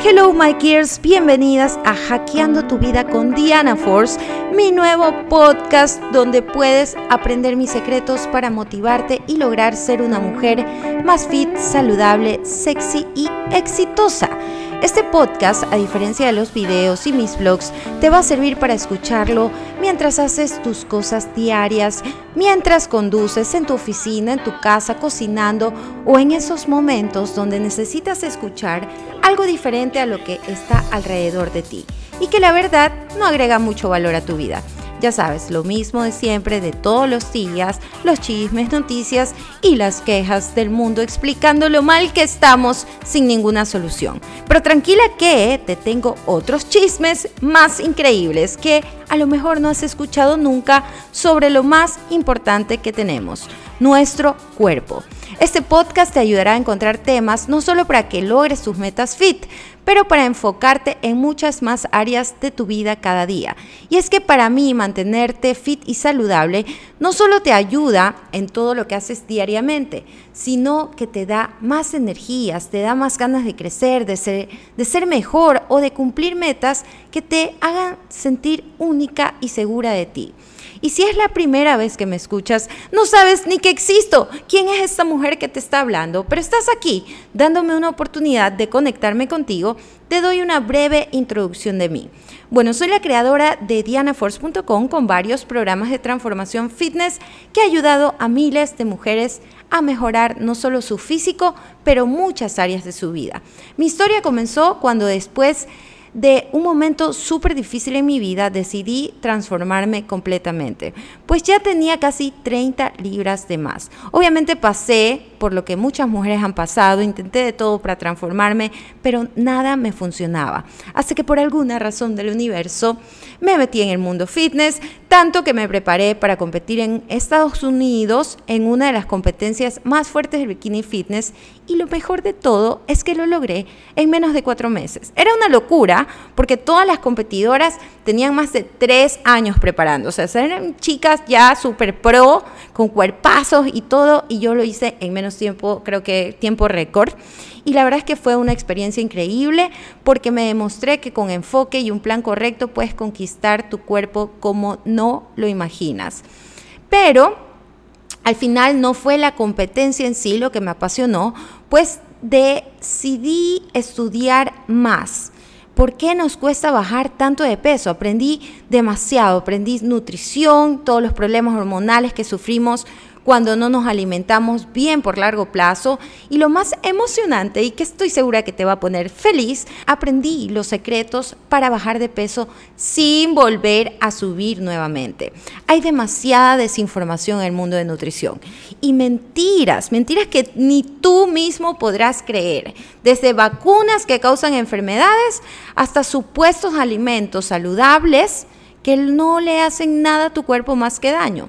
Hello my gears, bienvenidas a Hackeando tu vida con Diana Force, mi nuevo podcast donde puedes aprender mis secretos para motivarte y lograr ser una mujer más fit, saludable, sexy y exitosa. Este podcast, a diferencia de los videos y mis vlogs, te va a servir para escucharlo mientras haces tus cosas diarias, mientras conduces en tu oficina, en tu casa, cocinando o en esos momentos donde necesitas escuchar algo diferente a lo que está alrededor de ti y que la verdad no agrega mucho valor a tu vida. Ya sabes, lo mismo de siempre, de todos los días, los chismes, noticias y las quejas del mundo explicando lo mal que estamos sin ninguna solución. Pero tranquila que te tengo otros chismes más increíbles que a lo mejor no has escuchado nunca sobre lo más importante que tenemos, nuestro cuerpo. Este podcast te ayudará a encontrar temas no solo para que logres tus metas fit, pero para enfocarte en muchas más áreas de tu vida cada día. Y es que para mí mantenerte fit y saludable no solo te ayuda en todo lo que haces diariamente, sino que te da más energías, te da más ganas de crecer, de ser, de ser mejor o de cumplir metas que te hagan sentir única y segura de ti. Y si es la primera vez que me escuchas, no sabes ni que existo. ¿Quién es esta mujer que te está hablando? Pero estás aquí dándome una oportunidad de conectarme contigo. Te doy una breve introducción de mí. Bueno, soy la creadora de dianaforce.com con varios programas de transformación fitness que ha ayudado a miles de mujeres a mejorar no solo su físico, pero muchas áreas de su vida. Mi historia comenzó cuando después de un momento súper difícil en mi vida, decidí transformarme completamente, pues ya tenía casi 30 libras de más. Obviamente pasé por lo que muchas mujeres han pasado, intenté de todo para transformarme, pero nada me funcionaba. Así que por alguna razón del universo me metí en el mundo fitness, tanto que me preparé para competir en Estados Unidos en una de las competencias más fuertes del bikini fitness y lo mejor de todo es que lo logré en menos de cuatro meses. Era una locura porque todas las competidoras tenían más de tres años preparándose, o sea, eran chicas ya súper pro, con cuerpazos y todo, y yo lo hice en menos tiempo, creo que tiempo récord. Y la verdad es que fue una experiencia increíble porque me demostré que con enfoque y un plan correcto puedes conquistar tu cuerpo como no lo imaginas. Pero al final no fue la competencia en sí lo que me apasionó, pues decidí estudiar más. ¿Por qué nos cuesta bajar tanto de peso? Aprendí demasiado, aprendí nutrición, todos los problemas hormonales que sufrimos cuando no nos alimentamos bien por largo plazo. Y lo más emocionante y que estoy segura que te va a poner feliz, aprendí los secretos para bajar de peso sin volver a subir nuevamente. Hay demasiada desinformación en el mundo de nutrición y mentiras, mentiras que ni tú mismo podrás creer, desde vacunas que causan enfermedades hasta supuestos alimentos saludables que no le hacen nada a tu cuerpo más que daño.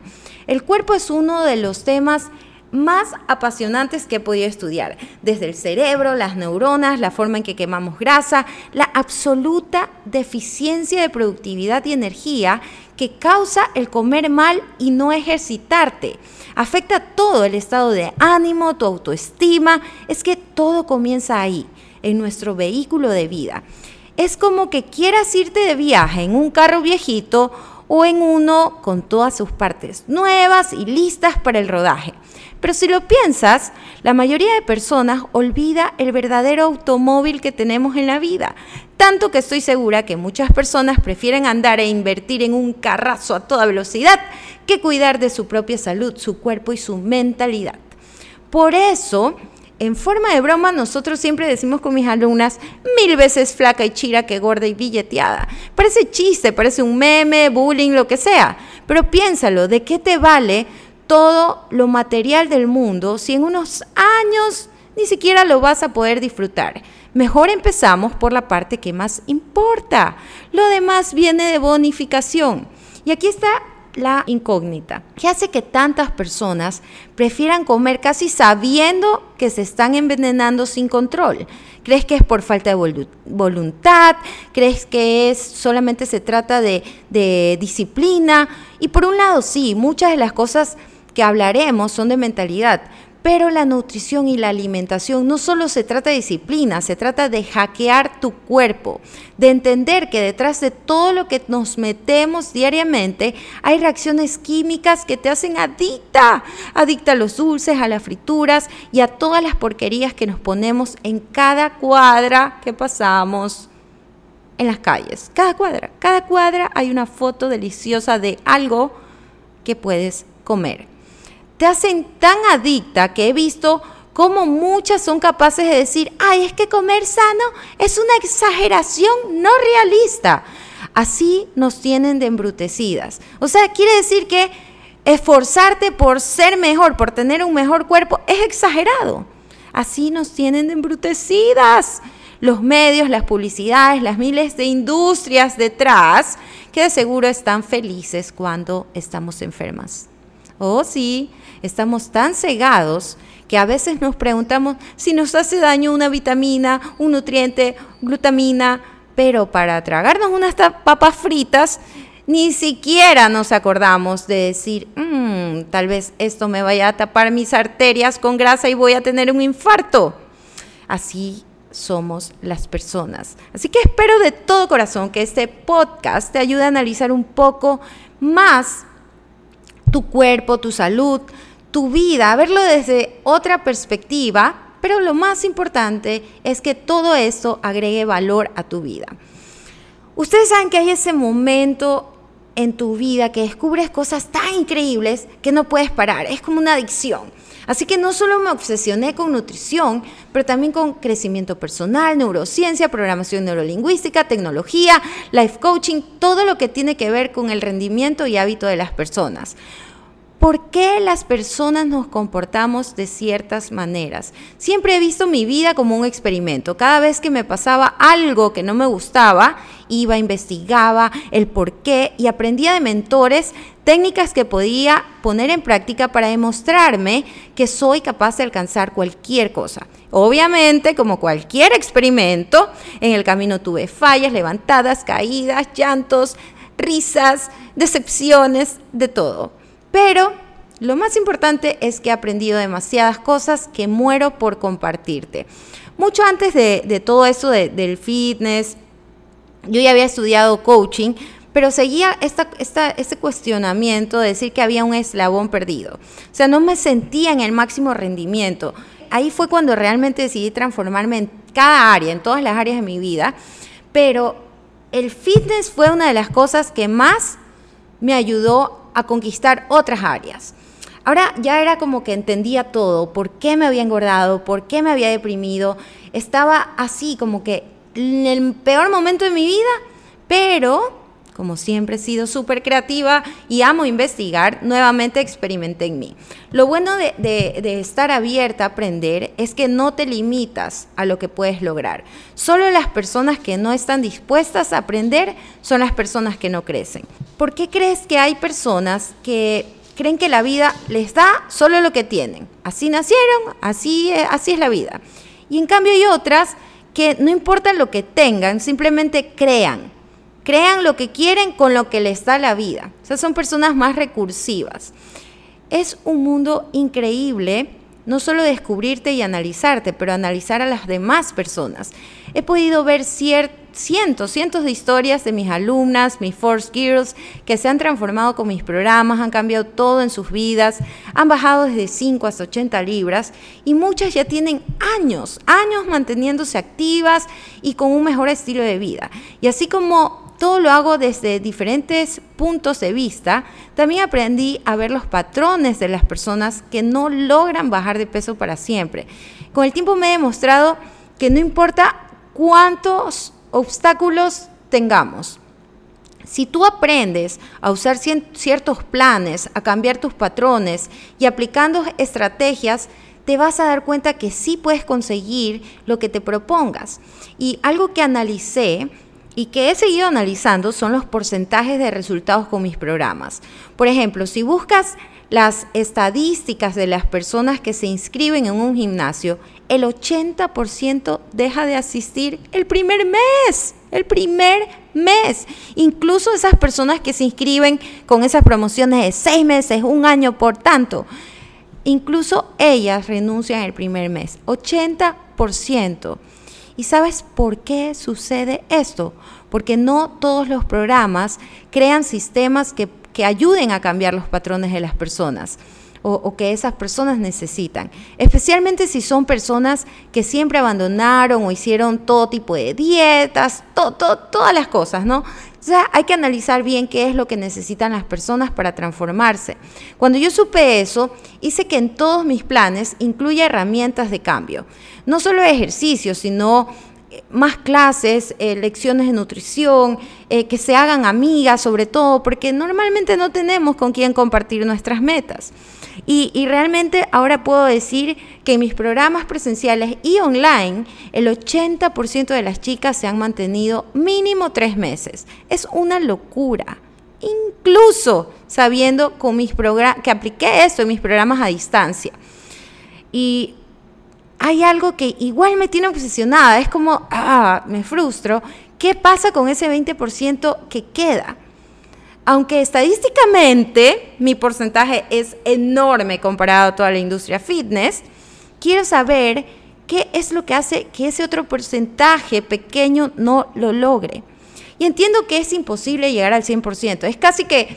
El cuerpo es uno de los temas más apasionantes que he podido estudiar, desde el cerebro, las neuronas, la forma en que quemamos grasa, la absoluta deficiencia de productividad y energía que causa el comer mal y no ejercitarte. Afecta todo el estado de ánimo, tu autoestima, es que todo comienza ahí, en nuestro vehículo de vida. Es como que quieras irte de viaje en un carro viejito o en uno con todas sus partes nuevas y listas para el rodaje. Pero si lo piensas, la mayoría de personas olvida el verdadero automóvil que tenemos en la vida. Tanto que estoy segura que muchas personas prefieren andar e invertir en un carrazo a toda velocidad que cuidar de su propia salud, su cuerpo y su mentalidad. Por eso, en forma de broma, nosotros siempre decimos con mis alumnas, mil veces flaca y chira que gorda y billeteada. Parece chiste, parece un meme, bullying, lo que sea. Pero piénsalo, ¿de qué te vale todo lo material del mundo si en unos años ni siquiera lo vas a poder disfrutar? Mejor empezamos por la parte que más importa. Lo demás viene de bonificación. Y aquí está la incógnita. ¿Qué hace que tantas personas prefieran comer casi sabiendo que se están envenenando sin control? ¿Crees que es por falta de voluntad? ¿Crees que es solamente se trata de disciplina? Y por un lado, sí, muchas de las cosas que hablaremos son de mentalidad, Pero la nutrición y la alimentación no solo se trata de disciplina, se trata de hackear tu cuerpo, de entender que detrás de todo lo que nos metemos diariamente hay reacciones químicas que te hacen adicta, adicta a los dulces, a las frituras y a todas las porquerías que nos ponemos en cada cuadra que pasamos en las calles. Cada cuadra, cada cuadra hay una foto deliciosa de algo que puedes comer te hacen tan adicta que he visto cómo muchas son capaces de decir, ay, es que comer sano es una exageración no realista. Así nos tienen de embrutecidas. O sea, quiere decir que esforzarte por ser mejor, por tener un mejor cuerpo, es exagerado. Así nos tienen de embrutecidas. Los medios, las publicidades, las miles de industrias detrás, que de seguro están felices cuando estamos enfermas. Oh, sí, estamos tan cegados que a veces nos preguntamos si nos hace daño una vitamina, un nutriente, glutamina, pero para tragarnos unas papas fritas, ni siquiera nos acordamos de decir, mm, tal vez esto me vaya a tapar mis arterias con grasa y voy a tener un infarto. Así somos las personas. Así que espero de todo corazón que este podcast te ayude a analizar un poco más tu cuerpo, tu salud, tu vida, verlo desde otra perspectiva, pero lo más importante es que todo esto agregue valor a tu vida. Ustedes saben que hay ese momento en tu vida que descubres cosas tan increíbles que no puedes parar, es como una adicción. Así que no solo me obsesioné con nutrición, pero también con crecimiento personal, neurociencia, programación neurolingüística, tecnología, life coaching, todo lo que tiene que ver con el rendimiento y hábito de las personas. ¿Por qué las personas nos comportamos de ciertas maneras? Siempre he visto mi vida como un experimento. Cada vez que me pasaba algo que no me gustaba, iba, investigaba el por qué y aprendía de mentores técnicas que podía poner en práctica para demostrarme que soy capaz de alcanzar cualquier cosa. Obviamente, como cualquier experimento, en el camino tuve fallas, levantadas, caídas, llantos, risas, decepciones, de todo. Pero lo más importante es que he aprendido demasiadas cosas que muero por compartirte. Mucho antes de, todo eso del fitness, yo ya había estudiado coaching, pero seguía este cuestionamiento de decir que había un eslabón perdido. O sea, no me sentía en el máximo rendimiento. Ahí fue cuando realmente decidí transformarme en cada área, en todas las áreas de mi vida. Pero el fitness fue una de las cosas que más me ayudó a conquistar otras áreas. Ahora ya era como que entendía todo, por qué me había engordado, por qué me había deprimido. Estaba así como que en el peor momento de mi vida, pero como siempre he sido súper creativa y amo investigar, nuevamente experimenté en mí. Lo bueno de, de, estar abierta a aprender es que no te limitas a lo que puedes lograr. Solo las personas que no están dispuestas a aprender son las personas que no crecen. ¿Por qué crees que hay personas que creen que la vida les da solo lo que tienen? Así nacieron, así, así es la vida. Y en cambio hay otras que no importa lo que tengan, simplemente crean crean lo que quieren con lo que les da la vida. O sea, son personas más recursivas. Es un mundo increíble, no solo descubrirte y analizarte, pero analizar a las demás personas. He podido ver cientos, cientos de historias de mis alumnas, mis Force Girls, que se han transformado con mis programas, han cambiado todo en sus vidas, han bajado desde 5 hasta 80 libras y muchas ya tienen años, años manteniéndose activas y con un mejor estilo de vida. Y así como todo lo hago desde diferentes puntos de vista, también aprendí a ver los patrones de las personas que no logran bajar de peso para siempre. Con el tiempo me he demostrado que no importa cuántos obstáculos tengamos, si tú aprendes a usar ciertos planes, a cambiar tus patrones y aplicando estrategias, te vas a dar cuenta que sí puedes conseguir lo que te propongas. Y algo que analicé y que he seguido analizando son los porcentajes de resultados con mis programas. Por ejemplo, si buscas las estadísticas de las personas que se inscriben en un gimnasio, el 80% deja de asistir el primer mes, el primer mes. Incluso esas personas que se inscriben con esas promociones de seis meses, un año por tanto, Incluso ellas renuncian el primer mes, 80%. ¿Y sabes por qué sucede esto? Porque no todos los programas crean sistemas que, que ayuden a cambiar los patrones de las personas o, que esas personas necesitan. Especialmente si son personas que siempre abandonaron o hicieron todo tipo de dietas, todas las cosas, ¿no? O sea, hay que analizar bien qué es lo que necesitan las personas para transformarse. Cuando yo supe eso, hice que en todos mis planes incluya herramientas de cambio. No solo ejercicios, sino eh, más clases, eh, lecciones de nutrición, eh, que se hagan amigas sobre todo, porque normalmente no tenemos con quién compartir nuestras metas. Y, realmente ahora puedo decir que en mis programas presenciales y online, el 80% de las chicas se han mantenido mínimo tres meses. Es una locura. Incluso sabiendo con mis que apliqué eso en mis programas a distancia. Y hay algo que igual me tiene obsesionada. Es como, ah, me frustro. ¿Qué pasa con ese 20% que queda? Aunque estadísticamente mi porcentaje es enorme comparado a toda la industria fitness, quiero saber qué es lo que hace que ese otro porcentaje pequeño no lo logre. Y entiendo que es imposible llegar al 100%. Es casi que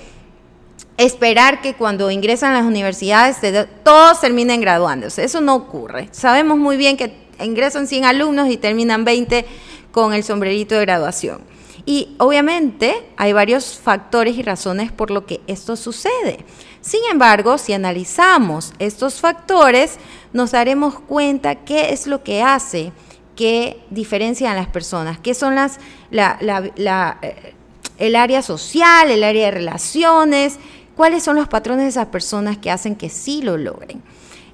esperar que cuando ingresan a las universidades todos terminen graduándose. Eso no ocurre. Sabemos muy bien que ingresan 100 alumnos y terminan 20 con el sombrerito de graduación. Y obviamente hay varios factores y razones por lo que esto sucede. Sin embargo, si analizamos estos factores, nos daremos cuenta qué es lo que hace que diferencian a las personas, qué son las, eh, el área social, el área de relaciones, cuáles son los patrones de esas personas que hacen que sí lo logren.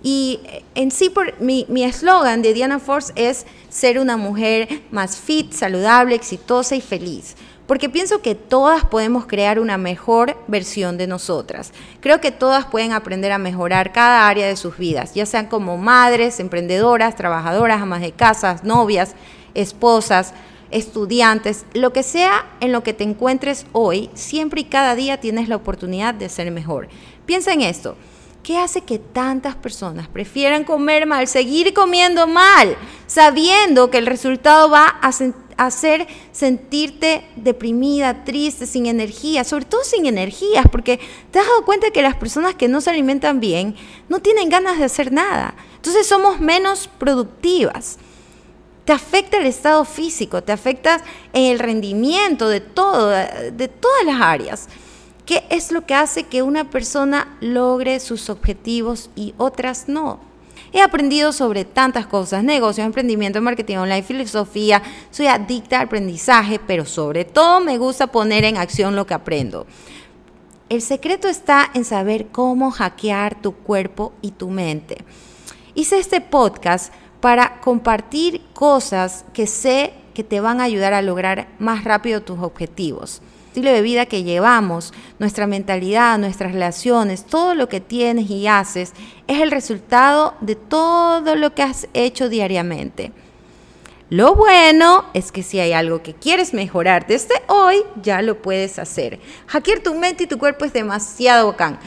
Y en sí, mi eslogan de Diana Force es ser una mujer más fit, saludable, exitosa y feliz. Porque pienso que todas podemos crear una mejor versión de nosotras. Creo que todas pueden aprender a mejorar cada área de sus vidas, ya sean como madres, emprendedoras, trabajadoras, amas de casas, novias, esposas, estudiantes, lo que sea en lo que te encuentres hoy, siempre y cada día tienes la oportunidad de ser mejor. Piensa en esto. ¿Qué hace que tantas personas prefieran comer mal, seguir comiendo mal, sabiendo que el resultado va a hacer sentirte deprimida, triste, sin energía, sobre todo sin energías, porque te has dado cuenta que las personas que no se alimentan bien no tienen ganas de hacer nada. Entonces somos menos productivas. Te afecta el estado físico, te afecta el rendimiento de todo, de todas las áreas. ¿Qué es lo que hace que una persona logre sus objetivos y otras no? He aprendido sobre tantas cosas, negocios, emprendimiento, marketing online, filosofía, soy adicta al aprendizaje, pero sobre todo me gusta poner en acción lo que aprendo. El secreto está en saber cómo hackear tu cuerpo y tu mente. Hice este podcast para compartir cosas que sé que te van a ayudar a lograr más rápido tus objetivos estilo de vida que llevamos, nuestra mentalidad, nuestras relaciones, todo lo que tienes y haces, es el resultado de todo lo que has hecho diariamente. Lo bueno es que si hay algo que quieres mejorar desde hoy, ya lo puedes hacer. Hackear tu mente y tu cuerpo es demasiado bacán.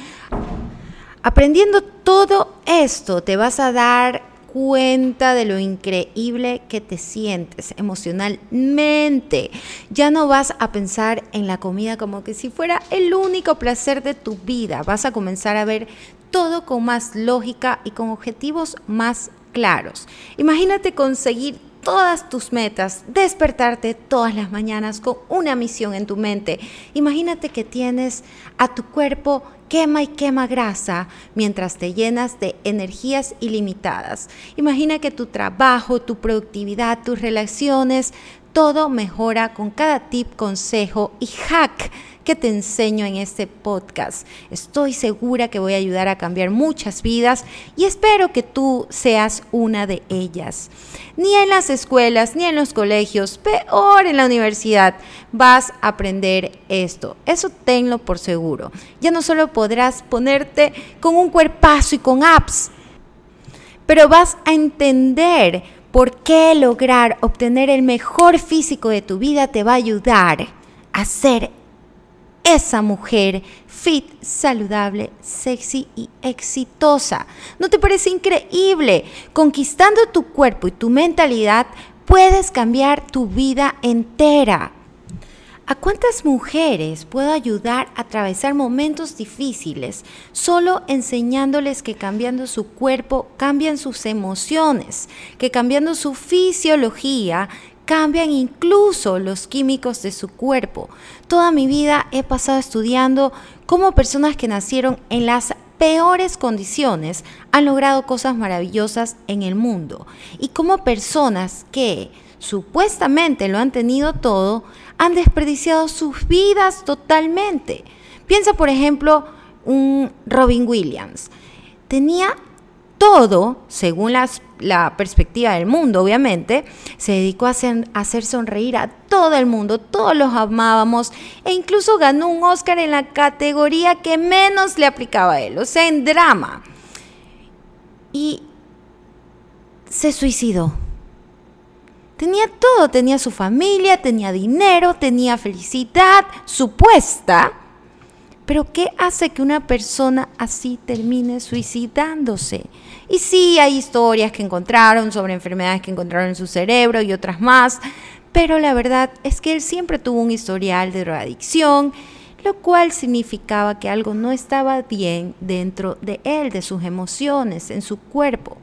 Aprendiendo todo esto, te vas a dar cuenta de lo increíble que te sientes emocionalmente. Ya no vas a pensar en la comida como que si fuera el único placer de tu vida. Vas a comenzar a ver todo con más lógica y con objetivos más claros. Imagínate conseguir todas tus metas, despertarte todas las mañanas con una misión en tu mente. Imagínate que tienes a tu cuerpo quema y quema grasa mientras te llenas de energías ilimitadas. Imagina que tu trabajo, tu productividad, tus relaciones, todo mejora con cada tip, consejo y hack que te enseño en este podcast. Estoy segura que voy a ayudar a cambiar muchas vidas y espero que tú seas una de ellas. Ni en las escuelas, ni en los colegios, peor en la universidad, vas a aprender esto. Eso tenlo por seguro. Ya no solo podrás ponerte con un cuerpazo y con apps, pero vas a entender por qué lograr obtener el mejor físico de tu vida te va a ayudar a ser esa mujer fit, saludable, sexy y exitosa. ¿No te parece increíble? Conquistando tu cuerpo y tu mentalidad, puedes cambiar tu vida entera. ¿A cuántas mujeres puedo ayudar a atravesar momentos difíciles solo enseñándoles que cambiando su cuerpo cambian sus emociones, que cambiando su fisiología cambian incluso los químicos de su cuerpo? Toda mi vida he pasado estudiando cómo personas que nacieron en las peores condiciones han logrado cosas maravillosas en el mundo y cómo personas que supuestamente lo han tenido todo han desperdiciado sus vidas totalmente. Piensa, por ejemplo, un Robin Williams. Tenía todo, según la perspectiva del mundo, obviamente, se dedicó a hacer, a hacer, sonreír a todo el mundo, todos los amábamos e incluso ganó un Oscar en la categoría que menos le aplicaba a él, o sea, en drama. Y se suicidó. Tenía todo, tenía su familia, tenía dinero, tenía felicidad supuesta. Pero ¿qué hace que una persona así termine suicidándose? Y sí, hay historias que encontraron sobre enfermedades que encontraron en su cerebro y otras más, pero la verdad es que él siempre tuvo un historial de drogadicción, lo cual significaba que algo no estaba bien dentro de él, de sus emociones, en su cuerpo.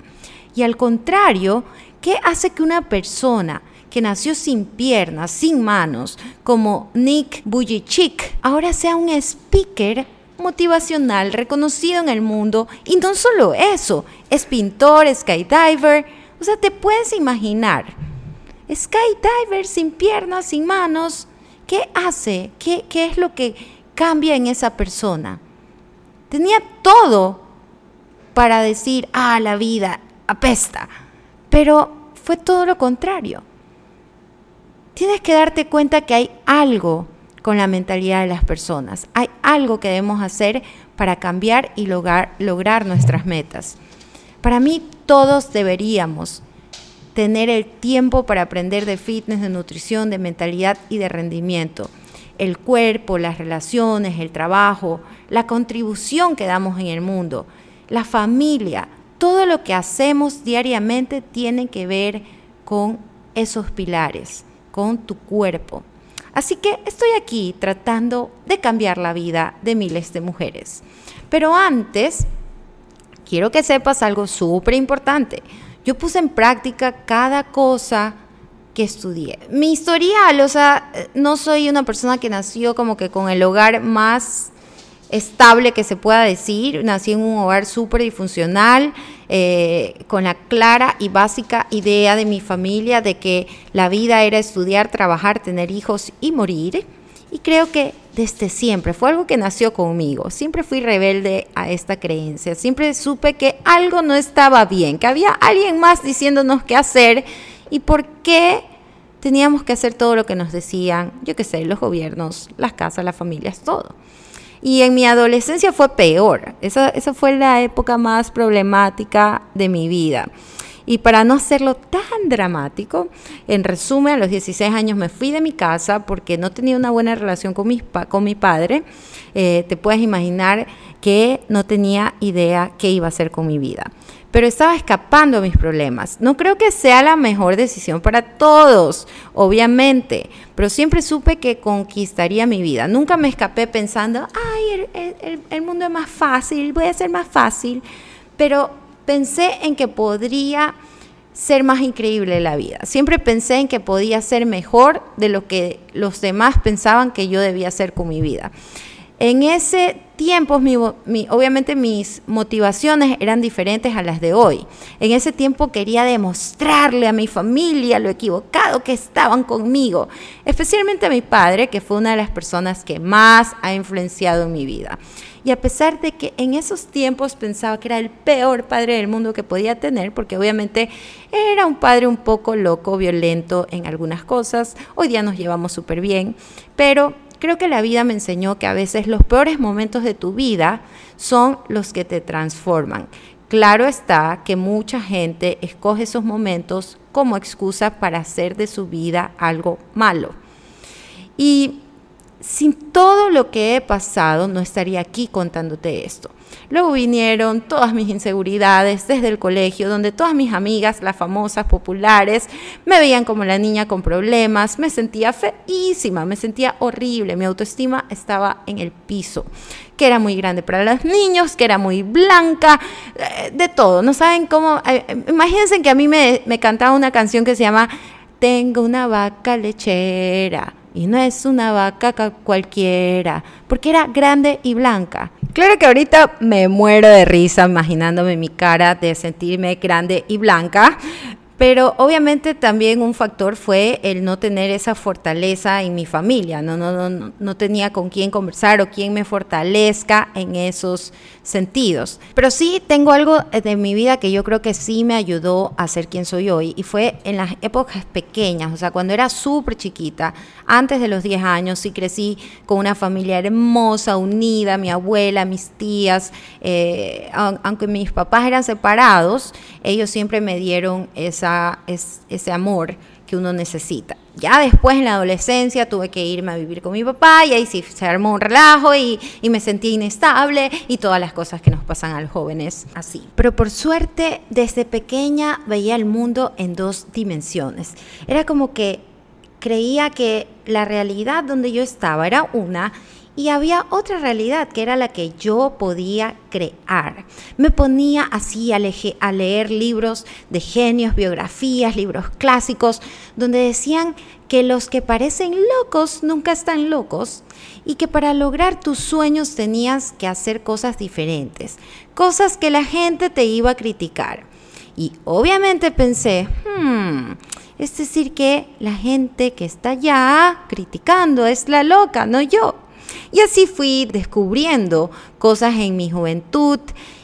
Y al contrario, ¿Qué hace que una persona que nació sin piernas, sin manos, como Nick Bujicic, ahora sea un speaker motivacional reconocido en el mundo? Y no solo eso, es pintor, skydiver. O sea, te puedes imaginar, skydiver sin piernas, sin manos, ¿qué hace? ¿Qué, qué es lo que cambia en esa persona? Tenía todo para decir, ah, la vida apesta pero fue todo lo contrario. Tienes que darte cuenta que hay algo con la mentalidad de las personas. Hay algo que debemos hacer para cambiar y lograr, lograr nuestras metas. Para mí todos deberíamos tener el tiempo para aprender de fitness, de nutrición, de mentalidad y de rendimiento. El cuerpo, las relaciones, el trabajo, la contribución que damos en el mundo, la familia, todo lo que hacemos diariamente tiene que ver con esos pilares, con tu cuerpo. Así que estoy aquí tratando de cambiar la vida de miles de mujeres. Pero antes, quiero que sepas algo súper importante. Yo puse en práctica cada cosa que estudié. Mi historial, o sea, no soy una persona que nació como que con el hogar más estable que se pueda decir. Nací en un hogar súper disfuncional, eh, con la clara y básica idea de mi familia de que la vida era estudiar, trabajar, tener hijos y morir. Y creo que desde siempre fue algo que nació conmigo. Siempre fui rebelde a esta creencia. Siempre supe que algo no estaba bien, que había alguien más diciéndonos qué hacer y por qué teníamos que hacer todo lo que nos decían, yo qué sé, los gobiernos, las casas, las familias, todo. Y en mi adolescencia fue peor. Esa, esa fue la época más problemática de mi vida. Y para no hacerlo tan dramático, en resumen, a los 16 años me fui de mi casa porque no tenía una buena relación con, mis, con mi padre. Eh, te puedes imaginar que no tenía idea qué iba a hacer con mi vida pero estaba escapando a mis problemas. No creo que sea la mejor decisión para todos, obviamente, pero siempre supe que conquistaría mi vida. Nunca me escapé pensando, ay, el, mundo es más fácil, voy a ser más fácil, pero pensé en que podría ser más increíble la vida. Siempre pensé en que podía ser mejor de lo que los demás pensaban que yo debía hacer con mi vida. En ese tiempo, obviamente mis motivaciones eran diferentes a las de hoy. En ese tiempo quería demostrarle a mi familia lo equivocado que estaban conmigo, especialmente a mi padre, que fue una de las personas que más ha influenciado en mi vida. Y a pesar de que en esos tiempos pensaba que era el peor padre del mundo que podía tener, porque obviamente era un padre un poco loco, violento en algunas cosas, hoy día nos llevamos súper bien, pero Creo que la vida me enseñó que a veces los peores momentos de tu vida son los que te transforman. Claro está que mucha gente escoge esos momentos como excusa para hacer de su vida algo malo. Y sin todo lo que he pasado, no estaría aquí contándote esto. Luego vinieron todas mis inseguridades desde el colegio, donde todas mis amigas, las famosas, populares, me veían como la niña con problemas, me sentía feísima, me sentía horrible, mi autoestima estaba en el piso, que era muy grande para los niños, que era muy blanca, eh, de todo, no saben cómo, eh, imagínense que a mí me, me cantaba una canción que se llama Tengo una vaca lechera y no es una vaca cualquiera, porque era grande y blanca. Claro que ahorita me muero de risa imaginándome mi cara de sentirme grande y blanca, pero obviamente también un factor fue el no tener esa fortaleza en mi familia, no, no, no, no tenía con quién conversar o quién me fortalezca en esos sentidos. Pero sí tengo algo de mi vida que yo creo que sí me ayudó a ser quien soy hoy y fue en las épocas pequeñas, o sea, cuando era súper chiquita, antes de los 10 años, sí crecí con una familia hermosa, unida, mi abuela, mis tías, eh, aunque mis papás eran separados, ellos siempre me dieron esa es, ese amor que uno necesita. Ya después en la adolescencia tuve que irme a vivir con mi papá y ahí sí se armó un relajo y, y, me sentí inestable y todas las cosas que nos pasan a los jóvenes así. Pero por suerte desde pequeña veía el mundo en dos dimensiones. Era como que creía que la realidad donde yo estaba era una y había otra realidad que era la que yo podía crear. Me ponía así a, leer libros de genios, biografías, libros clásicos, donde decían que los que parecen locos nunca están locos y que para lograr tus sueños tenías que hacer cosas diferentes, cosas que la gente te iba a criticar. Y obviamente pensé, hmm, es decir, que la gente que está allá criticando es la loca, no yo. Y así fui descubriendo cosas en mi juventud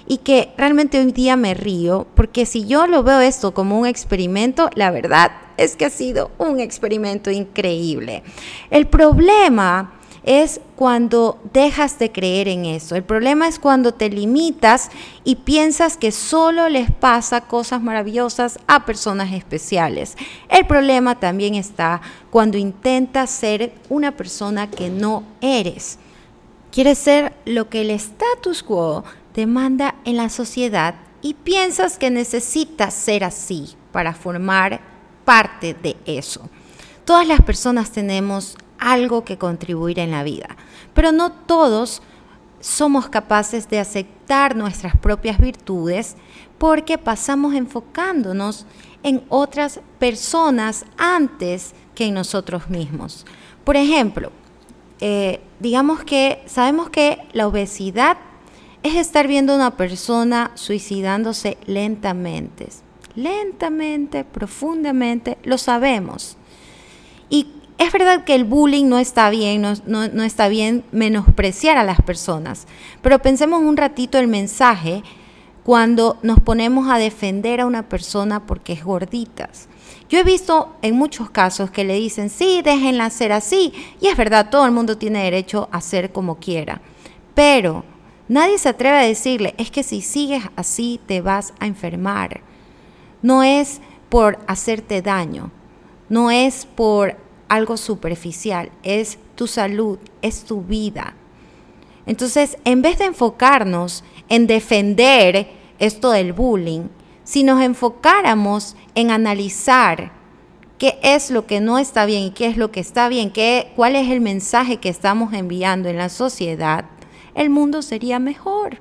y que realmente hoy día me río, porque si yo lo veo esto como un experimento, la verdad es que ha sido un experimento increíble. El problema es cuando dejas de creer en eso. El problema es cuando te limitas y piensas que solo les pasa cosas maravillosas a personas especiales. El problema también está cuando intentas ser una persona que no eres. Quieres ser lo que el status quo demanda en la sociedad y piensas que necesitas ser así para formar parte de eso. Todas las personas tenemos algo que contribuir en la vida. Pero no todos somos capaces de aceptar nuestras propias virtudes porque pasamos enfocándonos en otras personas antes que en nosotros mismos. Por ejemplo, eh, digamos que sabemos que la obesidad es estar viendo a una persona suicidándose lentamente, lentamente, profundamente, lo sabemos. Y es verdad que el bullying no está bien, no, está bien menospreciar a las personas, pero pensemos un ratito el mensaje cuando nos ponemos a defender a una persona porque es gorditas. Yo he visto en muchos casos que le dicen, sí, déjenla ser así, y es verdad, todo el mundo tiene derecho a ser como quiera, pero nadie se atreve a decirle, es que si sigues así te vas a enfermar. No es por hacerte daño, no es por algo superficial, es tu salud, es tu vida. Entonces, en vez de enfocarnos en defender esto del bullying, si nos enfocáramos en analizar qué es lo que no está bien y qué es lo que está bien, qué, cuál es el mensaje que estamos enviando en la sociedad, el mundo sería mejor.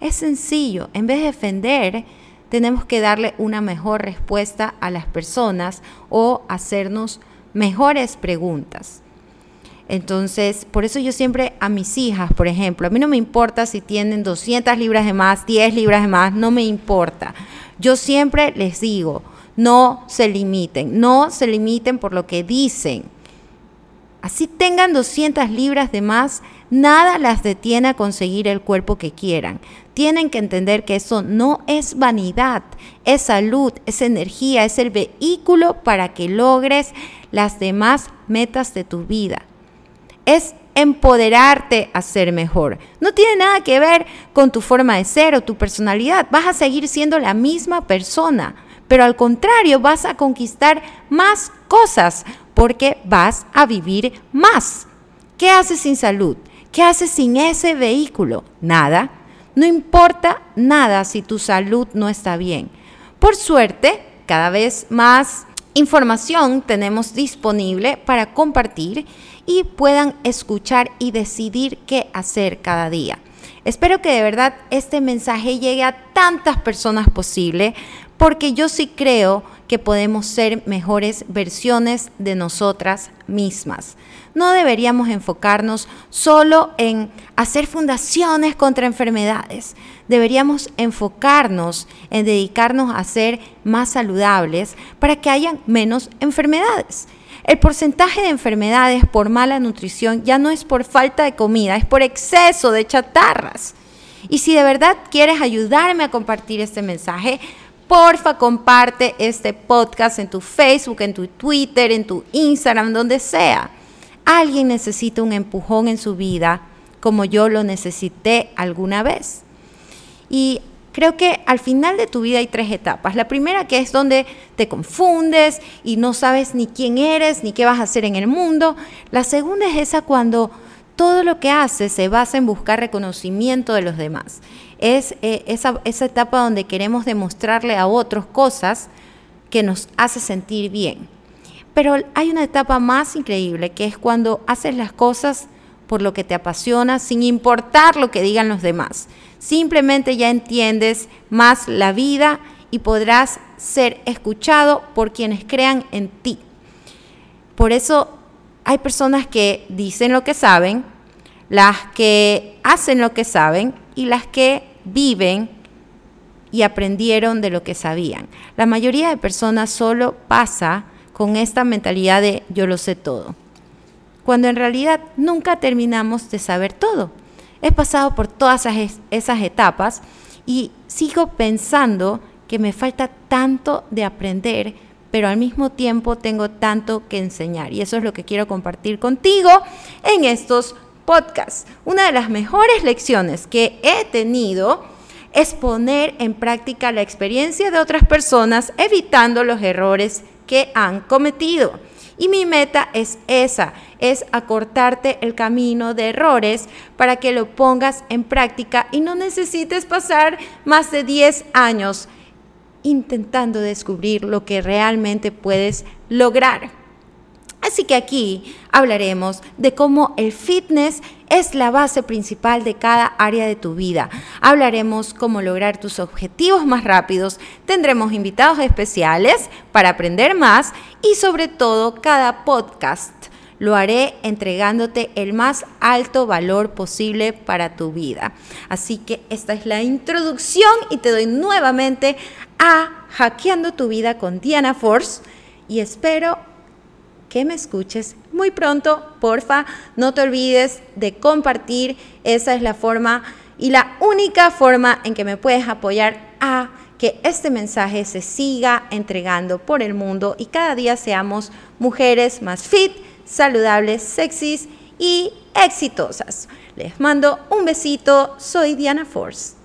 Es sencillo, en vez de defender, tenemos que darle una mejor respuesta a las personas o hacernos mejores preguntas. Entonces, por eso yo siempre a mis hijas, por ejemplo, a mí no me importa si tienen 200 libras de más, 10 libras de más, no me importa. Yo siempre les digo, no se limiten, no se limiten por lo que dicen. Así tengan 200 libras de más, nada las detiene a conseguir el cuerpo que quieran. Tienen que entender que eso no es vanidad, es salud, es energía, es el vehículo para que logres las demás metas de tu vida. Es empoderarte a ser mejor. No tiene nada que ver con tu forma de ser o tu personalidad. Vas a seguir siendo la misma persona, pero al contrario vas a conquistar más cosas porque vas a vivir más. ¿Qué haces sin salud? ¿Qué haces sin ese vehículo? Nada. No importa nada si tu salud no está bien. Por suerte, cada vez más información tenemos disponible para compartir y puedan escuchar y decidir qué hacer cada día. Espero que de verdad este mensaje llegue a tantas personas posible porque yo sí creo que podemos ser mejores versiones de nosotras mismas. No deberíamos enfocarnos solo en hacer fundaciones contra enfermedades. Deberíamos enfocarnos en dedicarnos a ser más saludables para que hayan menos enfermedades. El porcentaje de enfermedades por mala nutrición ya no es por falta de comida, es por exceso de chatarras. Y si de verdad quieres ayudarme a compartir este mensaje, porfa comparte este podcast en tu Facebook, en tu Twitter, en tu Instagram, donde sea. Alguien necesita un empujón en su vida como yo lo necesité alguna vez. Y creo que al final de tu vida hay tres etapas. La primera que es donde te confundes y no sabes ni quién eres ni qué vas a hacer en el mundo. La segunda es esa cuando todo lo que haces se basa en buscar reconocimiento de los demás. Es eh, esa, esa etapa donde queremos demostrarle a otros cosas que nos hace sentir bien. Pero hay una etapa más increíble que es cuando haces las cosas por lo que te apasiona sin importar lo que digan los demás. Simplemente ya entiendes más la vida y podrás ser escuchado por quienes crean en ti. Por eso hay personas que dicen lo que saben, las que hacen lo que saben y las que viven y aprendieron de lo que sabían. La mayoría de personas solo pasa con esta mentalidad de yo lo sé todo, cuando en realidad nunca terminamos de saber todo. He pasado por todas esas etapas y sigo pensando que me falta tanto de aprender, pero al mismo tiempo tengo tanto que enseñar. Y eso es lo que quiero compartir contigo en estos podcasts. Una de las mejores lecciones que he tenido es poner en práctica la experiencia de otras personas, evitando los errores que han cometido. Y mi meta es esa, es acortarte el camino de errores para que lo pongas en práctica y no necesites pasar más de 10 años intentando descubrir lo que realmente puedes lograr. Así que aquí hablaremos de cómo el fitness es la base principal de cada área de tu vida. Hablaremos cómo lograr tus objetivos más rápidos, tendremos invitados especiales para aprender más y sobre todo cada podcast lo haré entregándote el más alto valor posible para tu vida. Así que esta es la introducción y te doy nuevamente a Hackeando tu vida con Diana Force y espero que me escuches muy pronto. Porfa, no te olvides de compartir. Esa es la forma y la única forma en que me puedes apoyar a que este mensaje se siga entregando por el mundo y cada día seamos mujeres más fit, saludables, sexys y exitosas. Les mando un besito. Soy Diana Force.